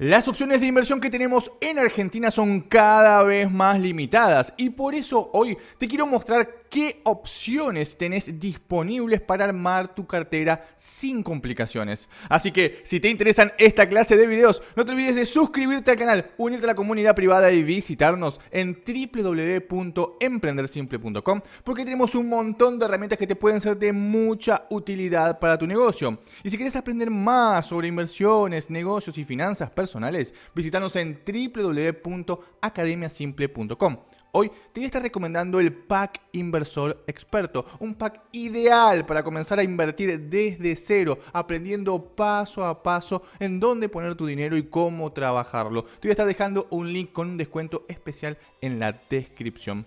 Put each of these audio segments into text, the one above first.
Las opciones de inversión que tenemos en Argentina son cada vez más limitadas y por eso hoy te quiero mostrar qué opciones tenés disponibles para armar tu cartera sin complicaciones. Así que si te interesan esta clase de videos, no te olvides de suscribirte al canal, unirte a la comunidad privada y visitarnos en www.emprendersimple.com porque tenemos un montón de herramientas que te pueden ser de mucha utilidad para tu negocio. Y si quieres aprender más sobre inversiones, negocios y finanzas personales, visítanos en www.academiasimple.com. Hoy te voy a estar recomendando el pack inversor experto, un pack ideal para comenzar a invertir desde cero, aprendiendo paso a paso en dónde poner tu dinero y cómo trabajarlo. Te voy a estar dejando un link con un descuento especial en la descripción.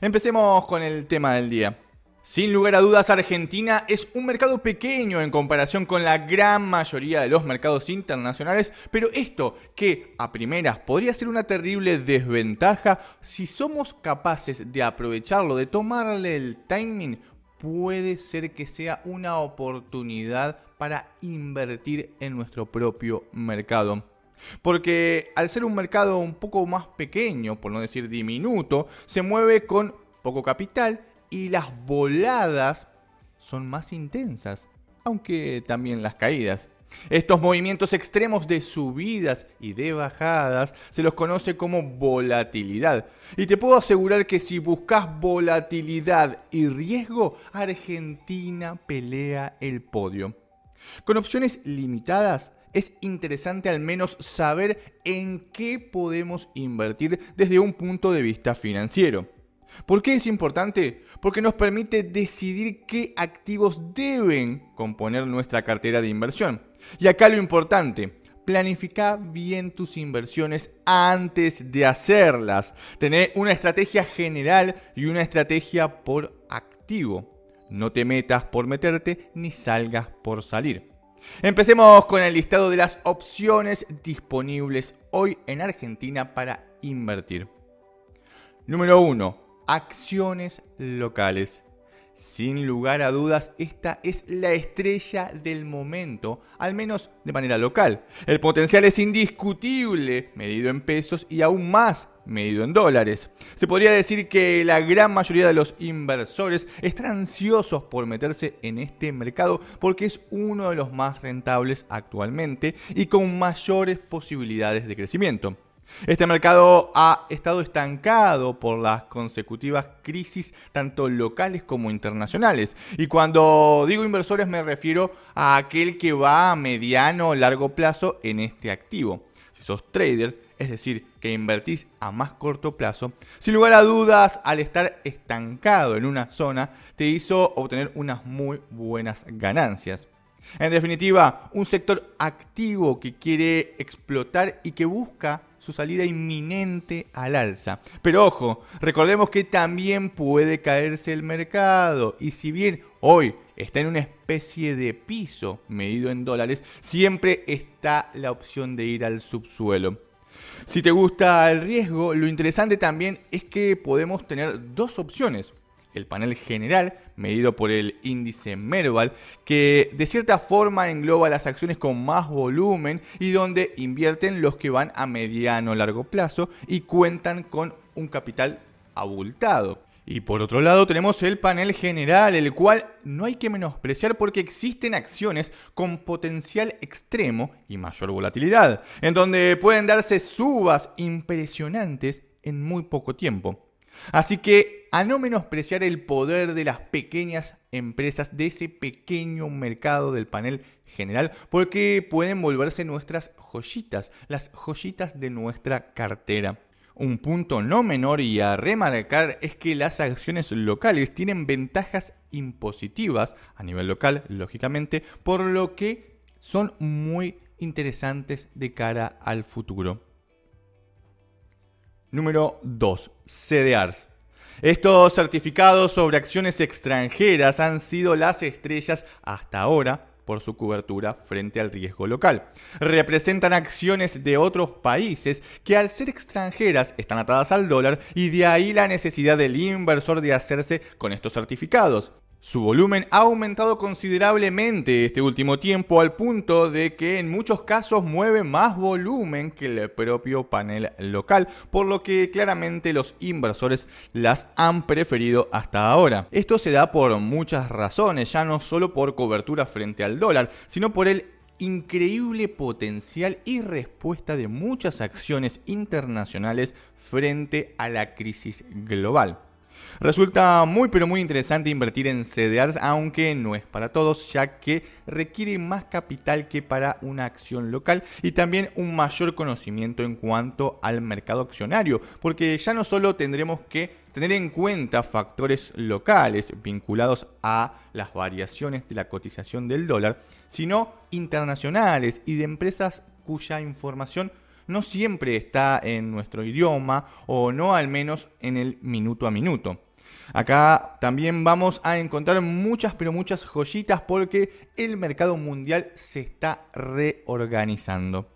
Empecemos con el tema del día. Sin lugar a dudas, Argentina es un mercado pequeño en comparación con la gran mayoría de los mercados internacionales, pero esto que a primeras podría ser una terrible desventaja, si somos capaces de aprovecharlo, de tomarle el timing, puede ser que sea una oportunidad para invertir en nuestro propio mercado. Porque al ser un mercado un poco más pequeño, por no decir diminuto, se mueve con poco capital y las voladas son más intensas, aunque también las caídas. Estos movimientos extremos de subidas y de bajadas se los conoce como volatilidad. Y te puedo asegurar que si buscas volatilidad y riesgo, Argentina pelea el podio. Con opciones limitadas, es interesante al menos saber en qué podemos invertir desde un punto de vista financiero. ¿Por qué es importante? Porque nos permite decidir qué activos deben componer nuestra cartera de inversión. Y acá lo importante, planifica bien tus inversiones antes de hacerlas. Tener una estrategia general y una estrategia por activo. No te metas por meterte ni salgas por salir. Empecemos con el listado de las opciones disponibles hoy en Argentina para invertir. Número 1 acciones locales. Sin lugar a dudas, esta es la estrella del momento, al menos de manera local. El potencial es indiscutible, medido en pesos y aún más medido en dólares. Se podría decir que la gran mayoría de los inversores están ansiosos por meterse en este mercado porque es uno de los más rentables actualmente y con mayores posibilidades de crecimiento. Este mercado ha estado estancado por las consecutivas crisis tanto locales como internacionales. Y cuando digo inversores me refiero a aquel que va a mediano o largo plazo en este activo. Si sos trader, es decir, que invertís a más corto plazo, sin lugar a dudas, al estar estancado en una zona, te hizo obtener unas muy buenas ganancias. En definitiva, un sector activo que quiere explotar y que busca su salida inminente al alza. Pero ojo, recordemos que también puede caerse el mercado y si bien hoy está en una especie de piso medido en dólares, siempre está la opción de ir al subsuelo. Si te gusta el riesgo, lo interesante también es que podemos tener dos opciones el panel general, medido por el índice Merval, que de cierta forma engloba las acciones con más volumen y donde invierten los que van a mediano o largo plazo y cuentan con un capital abultado. Y por otro lado tenemos el panel general, el cual no hay que menospreciar porque existen acciones con potencial extremo y mayor volatilidad, en donde pueden darse subas impresionantes en muy poco tiempo. Así que a no menospreciar el poder de las pequeñas empresas de ese pequeño mercado del panel general, porque pueden volverse nuestras joyitas, las joyitas de nuestra cartera. Un punto no menor y a remarcar es que las acciones locales tienen ventajas impositivas a nivel local, lógicamente, por lo que son muy interesantes de cara al futuro. Número 2. CDRs. Estos certificados sobre acciones extranjeras han sido las estrellas hasta ahora por su cobertura frente al riesgo local. Representan acciones de otros países que al ser extranjeras están atadas al dólar y de ahí la necesidad del inversor de hacerse con estos certificados. Su volumen ha aumentado considerablemente este último tiempo al punto de que en muchos casos mueve más volumen que el propio panel local, por lo que claramente los inversores las han preferido hasta ahora. Esto se da por muchas razones, ya no solo por cobertura frente al dólar, sino por el increíble potencial y respuesta de muchas acciones internacionales frente a la crisis global. Resulta muy pero muy interesante invertir en CDRs, aunque no es para todos, ya que requiere más capital que para una acción local y también un mayor conocimiento en cuanto al mercado accionario, porque ya no solo tendremos que tener en cuenta factores locales vinculados a las variaciones de la cotización del dólar, sino internacionales y de empresas cuya información no siempre está en nuestro idioma o no al menos en el minuto a minuto. Acá también vamos a encontrar muchas pero muchas joyitas porque el mercado mundial se está reorganizando.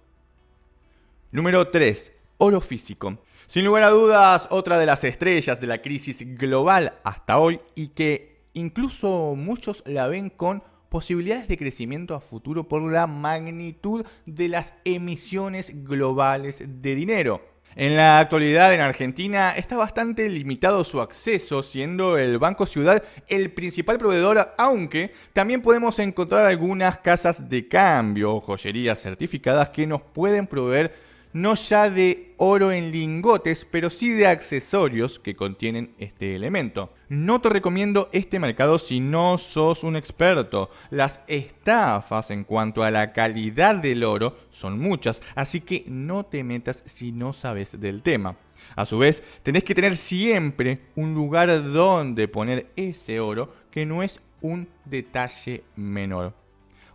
Número 3. Oro físico. Sin lugar a dudas, otra de las estrellas de la crisis global hasta hoy y que incluso muchos la ven con posibilidades de crecimiento a futuro por la magnitud de las emisiones globales de dinero. En la actualidad en Argentina está bastante limitado su acceso, siendo el Banco Ciudad el principal proveedor, aunque también podemos encontrar algunas casas de cambio o joyerías certificadas que nos pueden proveer no ya de oro en lingotes, pero sí de accesorios que contienen este elemento. No te recomiendo este mercado si no sos un experto. Las estafas en cuanto a la calidad del oro son muchas, así que no te metas si no sabes del tema. A su vez, tenés que tener siempre un lugar donde poner ese oro que no es un detalle menor.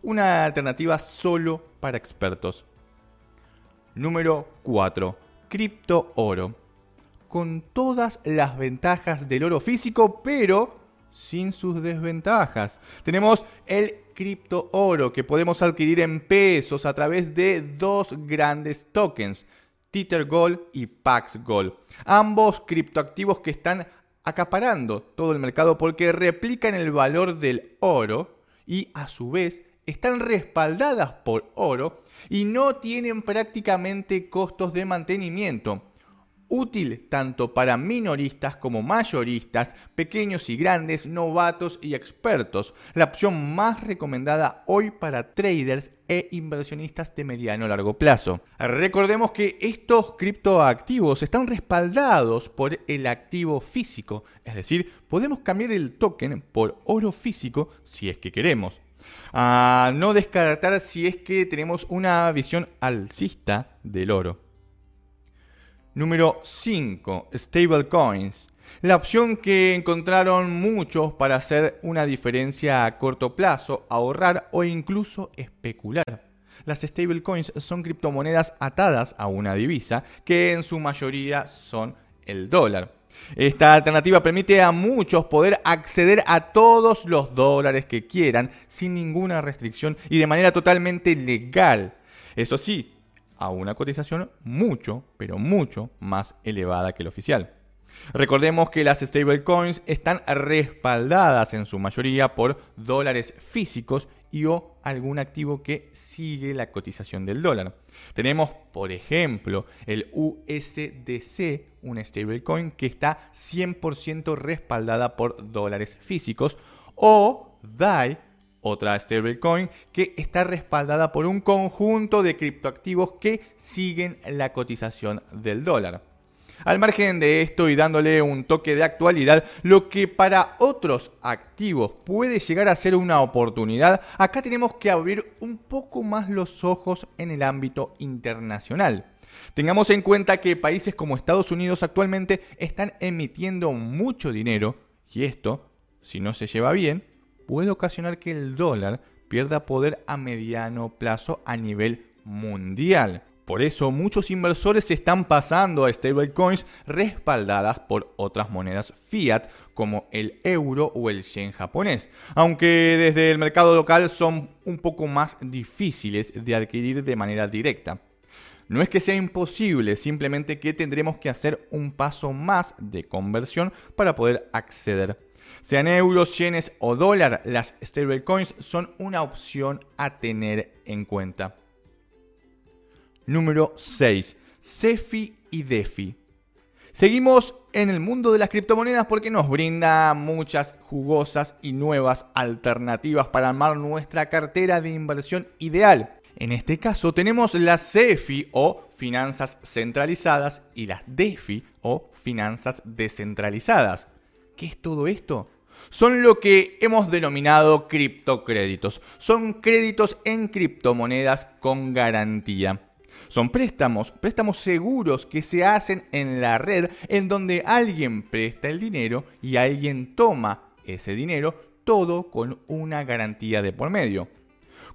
Una alternativa solo para expertos. Número 4. Cripto oro. Con todas las ventajas del oro físico, pero sin sus desventajas. Tenemos el cripto oro que podemos adquirir en pesos a través de dos grandes tokens, Tether Gold y Pax Gold. Ambos criptoactivos que están acaparando todo el mercado porque replican el valor del oro y a su vez están respaldadas por oro y no tienen prácticamente costos de mantenimiento. Útil tanto para minoristas como mayoristas, pequeños y grandes, novatos y expertos. La opción más recomendada hoy para traders e inversionistas de mediano a largo plazo. Recordemos que estos criptoactivos están respaldados por el activo físico, es decir, podemos cambiar el token por oro físico si es que queremos. A no descartar si es que tenemos una visión alcista del oro. Número 5. Stablecoins. La opción que encontraron muchos para hacer una diferencia a corto plazo, ahorrar o incluso especular. Las stablecoins son criptomonedas atadas a una divisa que en su mayoría son el dólar. Esta alternativa permite a muchos poder acceder a todos los dólares que quieran sin ninguna restricción y de manera totalmente legal. Eso sí, a una cotización mucho, pero mucho más elevada que la oficial. Recordemos que las stablecoins están respaldadas en su mayoría por dólares físicos y o algún activo que sigue la cotización del dólar. Tenemos, por ejemplo, el USDC, una stablecoin que está 100% respaldada por dólares físicos, o DAI, otra stablecoin que está respaldada por un conjunto de criptoactivos que siguen la cotización del dólar. Al margen de esto y dándole un toque de actualidad, lo que para otros activos puede llegar a ser una oportunidad, acá tenemos que abrir un poco más los ojos en el ámbito internacional. Tengamos en cuenta que países como Estados Unidos actualmente están emitiendo mucho dinero y esto, si no se lleva bien, puede ocasionar que el dólar pierda poder a mediano plazo a nivel mundial. Por eso muchos inversores se están pasando a stablecoins respaldadas por otras monedas fiat como el euro o el yen japonés, aunque desde el mercado local son un poco más difíciles de adquirir de manera directa. No es que sea imposible, simplemente que tendremos que hacer un paso más de conversión para poder acceder. Sean euros, yenes o dólar, las stablecoins son una opción a tener en cuenta. Número 6. CeFi y DeFi. Seguimos en el mundo de las criptomonedas porque nos brinda muchas jugosas y nuevas alternativas para armar nuestra cartera de inversión ideal. En este caso tenemos las CeFi o finanzas centralizadas y las DeFi o finanzas descentralizadas. ¿Qué es todo esto? Son lo que hemos denominado criptocréditos. Son créditos en criptomonedas con garantía. Son préstamos, préstamos seguros que se hacen en la red en donde alguien presta el dinero y alguien toma ese dinero, todo con una garantía de por medio.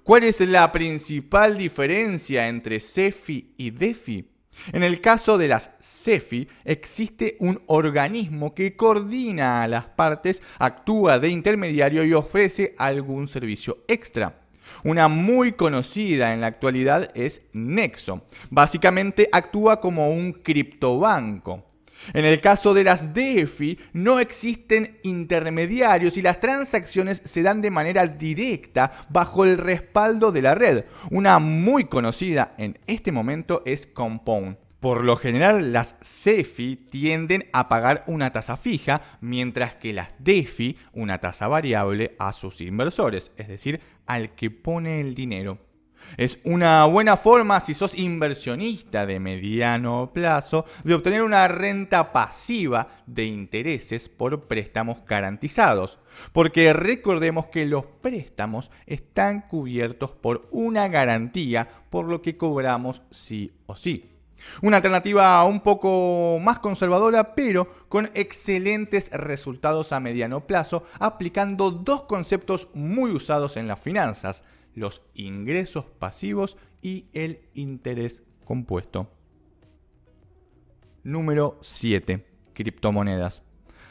¿Cuál es la principal diferencia entre CEFI y DeFi? En el caso de las CEFI, existe un organismo que coordina a las partes, actúa de intermediario y ofrece algún servicio extra. Una muy conocida en la actualidad es Nexo. Básicamente actúa como un criptobanco. En el caso de las DeFi no existen intermediarios y las transacciones se dan de manera directa bajo el respaldo de la red. Una muy conocida en este momento es Compound. Por lo general, las CEFI tienden a pagar una tasa fija, mientras que las DeFi una tasa variable a sus inversores, es decir, al que pone el dinero. Es una buena forma, si sos inversionista de mediano plazo, de obtener una renta pasiva de intereses por préstamos garantizados. Porque recordemos que los préstamos están cubiertos por una garantía, por lo que cobramos sí o sí. Una alternativa un poco más conservadora, pero con excelentes resultados a mediano plazo, aplicando dos conceptos muy usados en las finanzas, los ingresos pasivos y el interés compuesto. Número 7. Criptomonedas.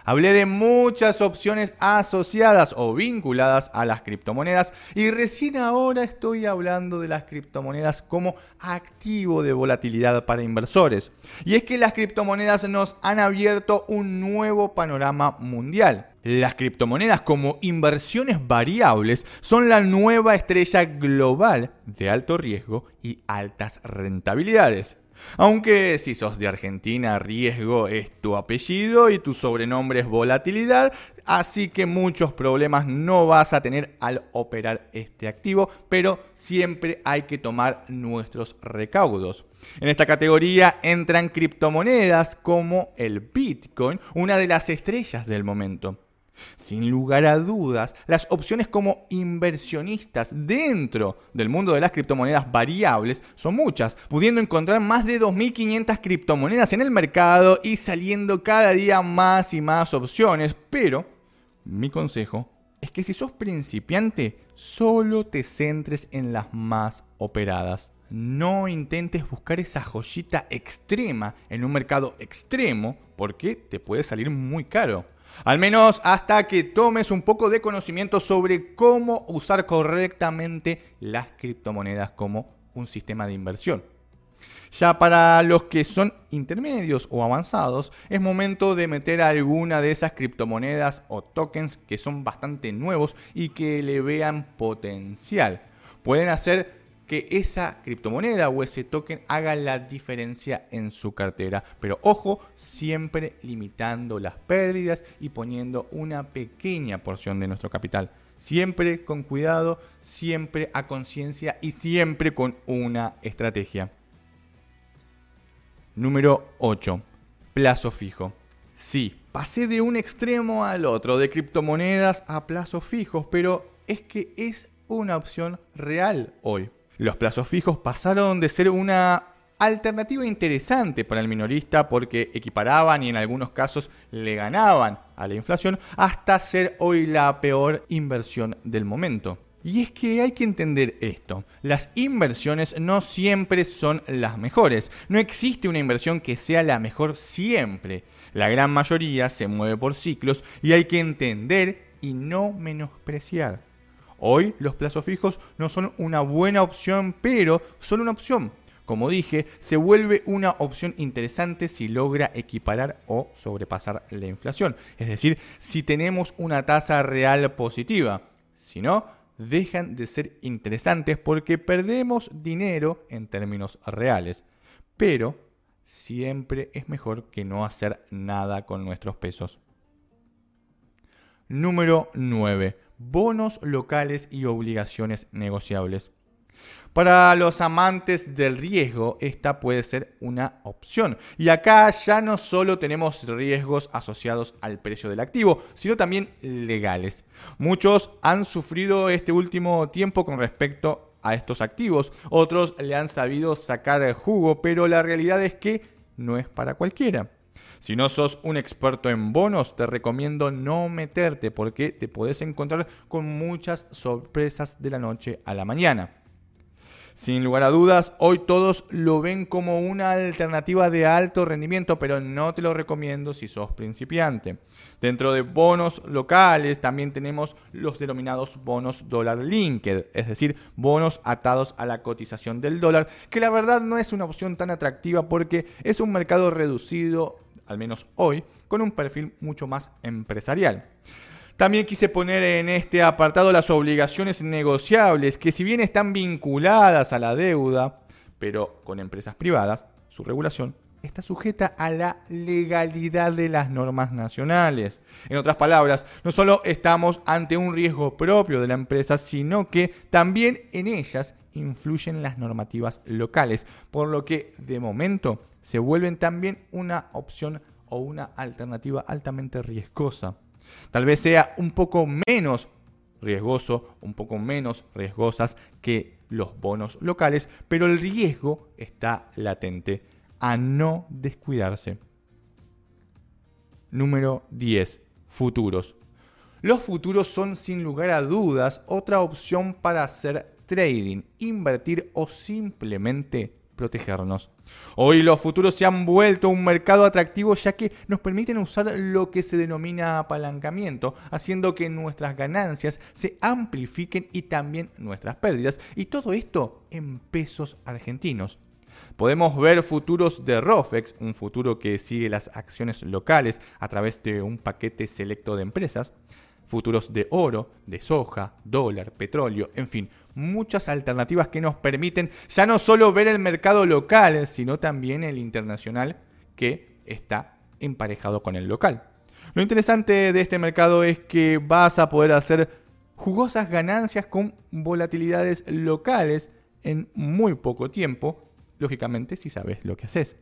Hablé de muchas opciones asociadas o vinculadas a las criptomonedas y recién ahora estoy hablando de las criptomonedas como activo de volatilidad para inversores. Y es que las criptomonedas nos han abierto un nuevo panorama mundial. Las criptomonedas como inversiones variables son la nueva estrella global de alto riesgo y altas rentabilidades. Aunque si sos de Argentina, riesgo es tu apellido y tu sobrenombre es volatilidad, así que muchos problemas no vas a tener al operar este activo, pero siempre hay que tomar nuestros recaudos. En esta categoría entran criptomonedas como el Bitcoin, una de las estrellas del momento. Sin lugar a dudas, las opciones como inversionistas dentro del mundo de las criptomonedas variables son muchas, pudiendo encontrar más de 2.500 criptomonedas en el mercado y saliendo cada día más y más opciones, pero mi consejo es que si sos principiante, solo te centres en las más operadas. No intentes buscar esa joyita extrema en un mercado extremo porque te puede salir muy caro. Al menos hasta que tomes un poco de conocimiento sobre cómo usar correctamente las criptomonedas como un sistema de inversión. Ya para los que son intermedios o avanzados, es momento de meter alguna de esas criptomonedas o tokens que son bastante nuevos y que le vean potencial. Pueden hacer que esa criptomoneda o ese token haga la diferencia en su cartera. Pero ojo, siempre limitando las pérdidas y poniendo una pequeña porción de nuestro capital. Siempre con cuidado, siempre a conciencia y siempre con una estrategia. Número 8. Plazo fijo. Sí, pasé de un extremo al otro, de criptomonedas a plazos fijos, pero es que es una opción real hoy. Los plazos fijos pasaron de ser una alternativa interesante para el minorista porque equiparaban y en algunos casos le ganaban a la inflación hasta ser hoy la peor inversión del momento. Y es que hay que entender esto, las inversiones no siempre son las mejores, no existe una inversión que sea la mejor siempre, la gran mayoría se mueve por ciclos y hay que entender y no menospreciar. Hoy los plazos fijos no son una buena opción, pero son una opción. como dije, se vuelve una opción interesante si logra equiparar o sobrepasar la inflación. Es decir, si tenemos una tasa real positiva. Si no, dejan de ser interesantes porque perdemos dinero en términos reales. Pero siempre es mejor que no hacer nada con nuestros pesos. Número 9. Bonos locales y obligaciones negociables. Para los amantes del riesgo, esta puede ser una opción. Y acá ya no solo tenemos riesgos asociados al precio del activo, sino también legales. Muchos han sufrido este último tiempo con respecto a estos activos, otros le han sabido sacar el jugo, pero la realidad es que no es para cualquiera. Si no sos un experto en bonos, te recomiendo no meterte porque te puedes encontrar con muchas sorpresas de la noche a la mañana. Sin lugar a dudas, hoy todos lo ven como una alternativa de alto rendimiento, pero no te lo recomiendo si sos principiante. Dentro de bonos locales también tenemos los denominados bonos dólar linked, es decir, bonos atados a la cotización del dólar, que la verdad no es una opción tan atractiva porque es un mercado reducido, al menos hoy, con un perfil mucho más empresarial. También quise poner en este apartado las obligaciones negociables, que si bien están vinculadas a la deuda, pero con empresas privadas, su regulación está sujeta a la legalidad de las normas nacionales. En otras palabras, no solo estamos ante un riesgo propio de la empresa, sino que también en ellas influyen las normativas locales, por lo que de momento se vuelven también una opción o una alternativa altamente riesgosa. Tal vez sea un poco menos riesgoso, un poco menos riesgosas que los bonos locales, pero el riesgo está latente a no descuidarse. Número 10. Futuros. Los futuros son sin lugar a dudas otra opción para hacer trading, invertir o simplemente protegernos. Hoy los futuros se han vuelto un mercado atractivo ya que nos permiten usar lo que se denomina apalancamiento, haciendo que nuestras ganancias se amplifiquen y también nuestras pérdidas, y todo esto en pesos argentinos. Podemos ver futuros de ROFEX, un futuro que sigue las acciones locales a través de un paquete selecto de empresas, futuros de oro, de soja, dólar, petróleo, en fin, muchas alternativas que nos permiten ya no solo ver el mercado local, sino también el internacional que está emparejado con el local. Lo interesante de este mercado es que vas a poder hacer jugosas ganancias con volatilidades locales en muy poco tiempo, lógicamente si sabes lo que haces.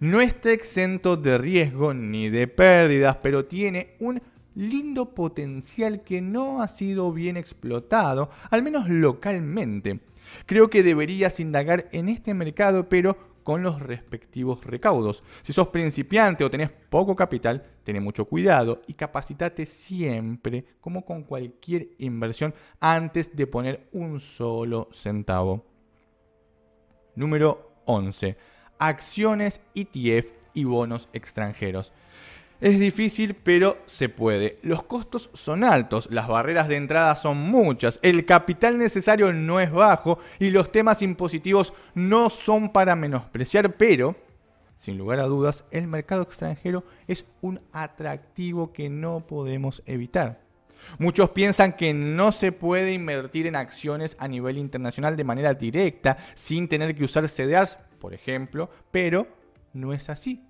No está exento de riesgo ni de pérdidas, pero tiene un lindo potencial que no ha sido bien explotado, al menos localmente. Creo que deberías indagar en este mercado, pero con los respectivos recaudos. Si sos principiante o tenés poco capital, ten mucho cuidado y capacitate siempre, como con cualquier inversión, antes de poner un solo centavo. Número 11. Acciones ETF y bonos extranjeros. Es difícil, pero se puede. Los costos son altos, las barreras de entrada son muchas, el capital necesario no es bajo y los temas impositivos no son para menospreciar, pero, sin lugar a dudas, el mercado extranjero es un atractivo que no podemos evitar. Muchos piensan que no se puede invertir en acciones a nivel internacional de manera directa sin tener que usar CDRs, por ejemplo, pero no es así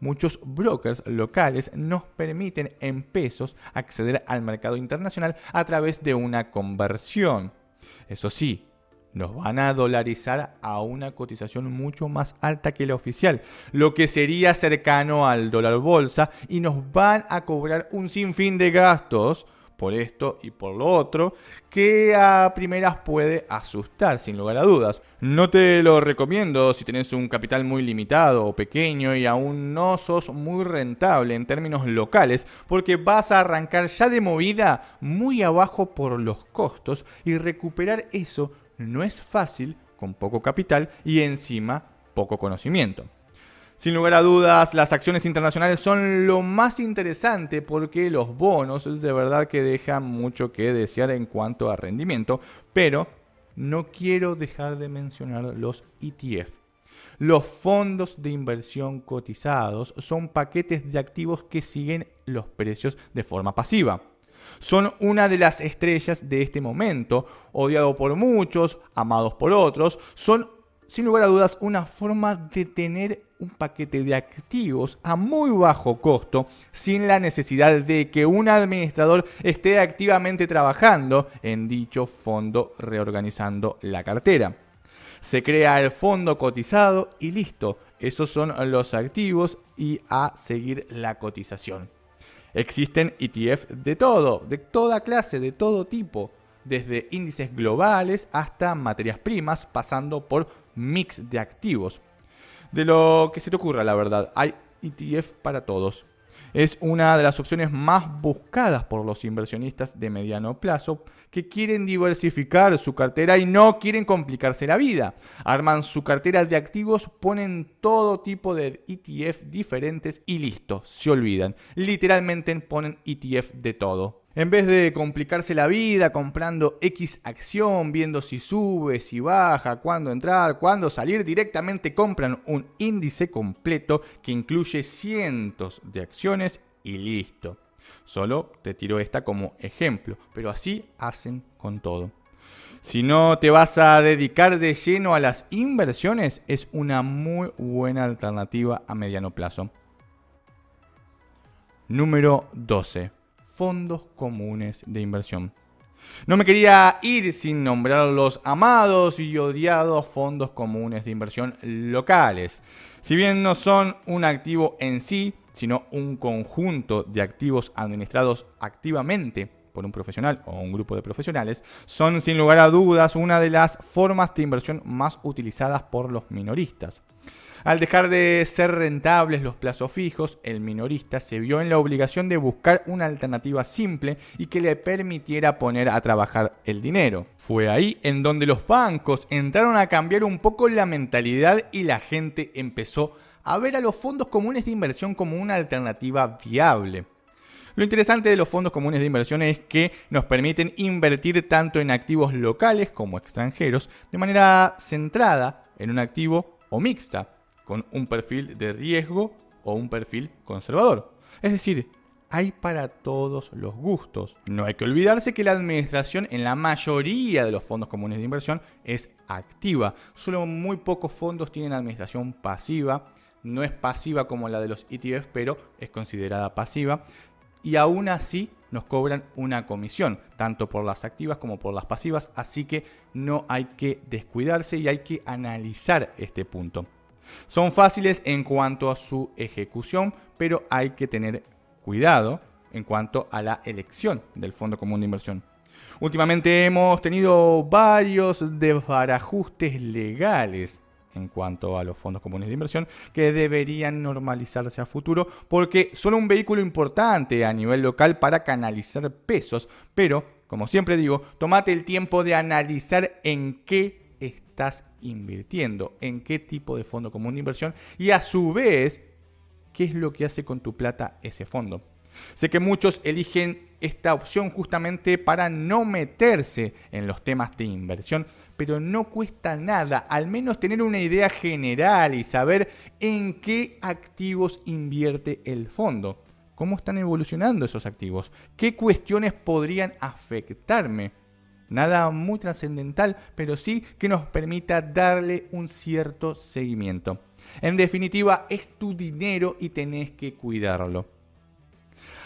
muchos brokers locales nos permiten en pesos acceder al mercado internacional a través de una conversión. Eso sí, nos van a dolarizar a una cotización mucho más alta que la oficial, lo que sería cercano al dólar bolsa y nos van a cobrar un sinfín de gastos por esto y por lo otro, que a primeras puede asustar sin lugar a dudas. No te lo recomiendo si tenés un capital muy limitado o pequeño y aún no sos muy rentable en términos locales, porque vas a arrancar ya de movida muy abajo por los costos y recuperar eso no es fácil con poco capital y encima poco conocimiento. Sin lugar a dudas, las acciones internacionales son lo más interesante porque los bonos de verdad que dejan mucho que desear en cuanto a rendimiento, pero no quiero dejar de mencionar los ETF. Los fondos de inversión cotizados son paquetes de activos que siguen los precios de forma pasiva. Son una de las estrellas de este momento, odiado por muchos, amados por otros, son sin lugar a dudas una forma de tener un paquete de activos a muy bajo costo sin la necesidad de que un administrador esté activamente trabajando en dicho fondo reorganizando la cartera. Se crea el fondo cotizado y listo, esos son los activos y a seguir la cotización. Existen ETF de todo, de toda clase, de todo tipo, desde índices globales hasta materias primas, pasando por mix de activos. De lo que se te ocurra, la verdad, hay ETF para todos. Es una de las opciones más buscadas por los inversionistas de mediano plazo que quieren diversificar su cartera y no quieren complicarse la vida. Arman su cartera de activos, ponen todo tipo de ETF diferentes y listo, se olvidan. Literalmente ponen ETF de todo. En vez de complicarse la vida comprando X acción, viendo si sube, si baja, cuándo entrar, cuándo salir, directamente compran un índice completo que incluye cientos de acciones y listo. Solo te tiro esta como ejemplo, pero así hacen con todo. Si no te vas a dedicar de lleno a las inversiones, es una muy buena alternativa a mediano plazo. Número 12 fondos comunes de inversión. No me quería ir sin nombrar los amados y odiados fondos comunes de inversión locales. Si bien no son un activo en sí, sino un conjunto de activos administrados activamente por un profesional o un grupo de profesionales, son sin lugar a dudas una de las formas de inversión más utilizadas por los minoristas. Al dejar de ser rentables los plazos fijos, el minorista se vio en la obligación de buscar una alternativa simple y que le permitiera poner a trabajar el dinero. Fue ahí en donde los bancos entraron a cambiar un poco la mentalidad y la gente empezó a ver a los fondos comunes de inversión como una alternativa viable. Lo interesante de los fondos comunes de inversión es que nos permiten invertir tanto en activos locales como extranjeros de manera centrada en un activo o mixta con un perfil de riesgo o un perfil conservador. Es decir, hay para todos los gustos. No hay que olvidarse que la administración en la mayoría de los fondos comunes de inversión es activa. Solo muy pocos fondos tienen administración pasiva. No es pasiva como la de los ETFs, pero es considerada pasiva. Y aún así nos cobran una comisión, tanto por las activas como por las pasivas. Así que no hay que descuidarse y hay que analizar este punto. Son fáciles en cuanto a su ejecución, pero hay que tener cuidado en cuanto a la elección del Fondo Común de Inversión. Últimamente hemos tenido varios desbarajustes legales en cuanto a los fondos comunes de inversión que deberían normalizarse a futuro porque son un vehículo importante a nivel local para canalizar pesos, pero como siempre digo, tomate el tiempo de analizar en qué estás invirtiendo, en qué tipo de fondo común de inversión y a su vez, qué es lo que hace con tu plata ese fondo. Sé que muchos eligen esta opción justamente para no meterse en los temas de inversión, pero no cuesta nada, al menos tener una idea general y saber en qué activos invierte el fondo. ¿Cómo están evolucionando esos activos? ¿Qué cuestiones podrían afectarme? Nada muy trascendental, pero sí que nos permita darle un cierto seguimiento. En definitiva, es tu dinero y tenés que cuidarlo.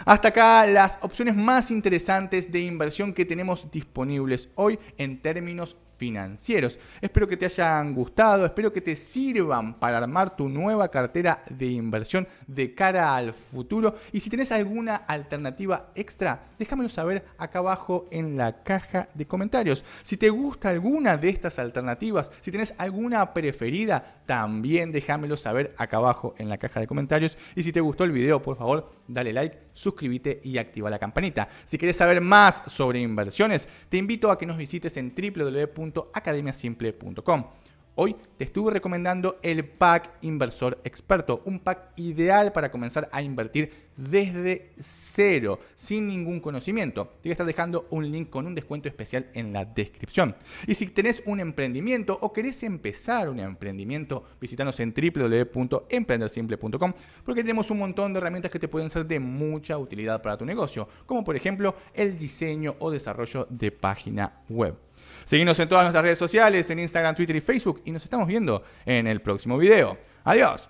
Hasta acá las opciones más interesantes de inversión que tenemos disponibles hoy en términos financieros. Espero que te hayan gustado, espero que te sirvan para armar tu nueva cartera de inversión de cara al futuro. Y si tienes alguna alternativa extra, déjamelo saber acá abajo en la caja de comentarios. Si te gusta alguna de estas alternativas, si tienes alguna preferida, también déjamelo saber acá abajo en la caja de comentarios. Y si te gustó el video, por favor, dale like, suscríbete y activa la campanita. Si quieres saber más sobre inversiones, te invito a que nos visites en www academiasimple.com Hoy te estuve recomendando el pack inversor experto, un pack ideal para comenzar a invertir desde cero, sin ningún conocimiento. Te voy a estar dejando un link con un descuento especial en la descripción. Y si tenés un emprendimiento o querés empezar un emprendimiento, visítanos en www.emprendersimple.com porque tenemos un montón de herramientas que te pueden ser de mucha utilidad para tu negocio, como por ejemplo el diseño o desarrollo de página web. Seguimos en todas nuestras redes sociales, en Instagram, Twitter y Facebook y nos estamos viendo en el próximo video. Adiós.